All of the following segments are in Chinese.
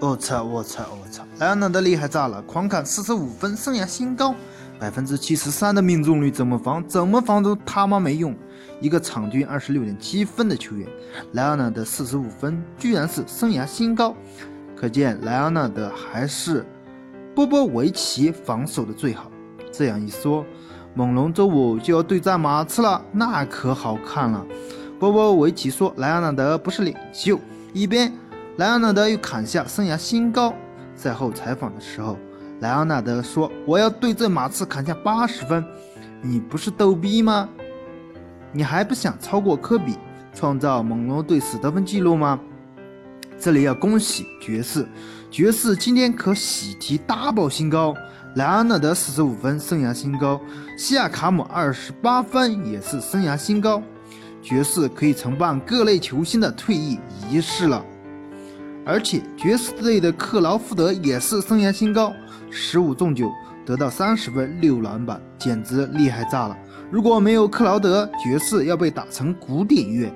我操！我操！我操！莱昂纳德厉害炸了，狂砍四十五分，生涯新高，百分之七十三的命中率，怎么防？怎么防都他妈没用！一个场均二十六点七分的球员，莱昂纳德四十五分居然是生涯新高，可见莱昂纳德还是波波维奇防守的最好。这样一说，猛龙周五就要对战马刺了，那可好看了。波波维奇说：“莱昂纳德不是领袖。”一边。莱昂纳德又砍下生涯新高。赛后采访的时候，莱昂纳德说：“我要对阵马刺砍下八十分，你不是逗逼吗？你还不想超过科比，创造猛龙队史得分记录吗？”这里要恭喜爵士，爵士今天可喜提 double 新高，莱昂纳德四十五分，生涯新高；西亚卡姆二十八分，也是生涯新高。爵士可以承办各类球星的退役仪式了。而且爵士队的克劳福德也是生涯新高，十五中九，得到三十分六篮板，简直厉害炸了！如果没有克劳德，爵士要被打成古典乐。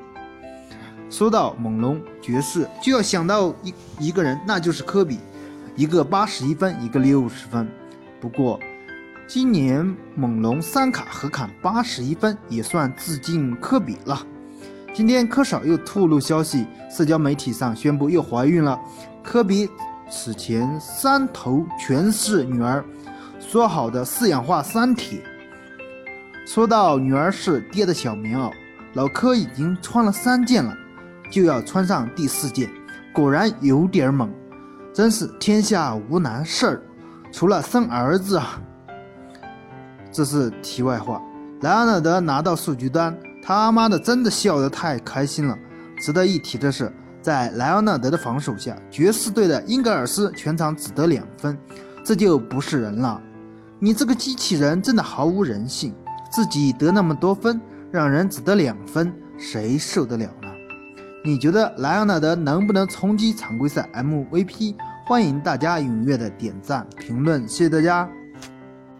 说到猛龙，爵士就要想到一一个人，那就是科比，一个八十一分，一个六十分。不过今年猛龙三卡合砍八十一分，也算致敬科比了。今天科少又透露消息，社交媒体上宣布又怀孕了。科比此前三头全是女儿，说好的四氧化三铁。说到女儿是爹的小棉袄，老科已经穿了三件了，就要穿上第四件，果然有点猛，真是天下无难事儿，除了生儿子啊。这是题外话。莱昂纳德拿到数据单。他妈的，真的笑得太开心了！值得一提的是，在莱昂纳德的防守下，爵士队的英格尔斯全场只得两分，这就不是人了。你这个机器人真的毫无人性，自己得那么多分，让人只得两分，谁受得了呢？你觉得莱昂纳德能不能冲击常规赛 MVP？欢迎大家踊跃的点赞评论，谢谢大家。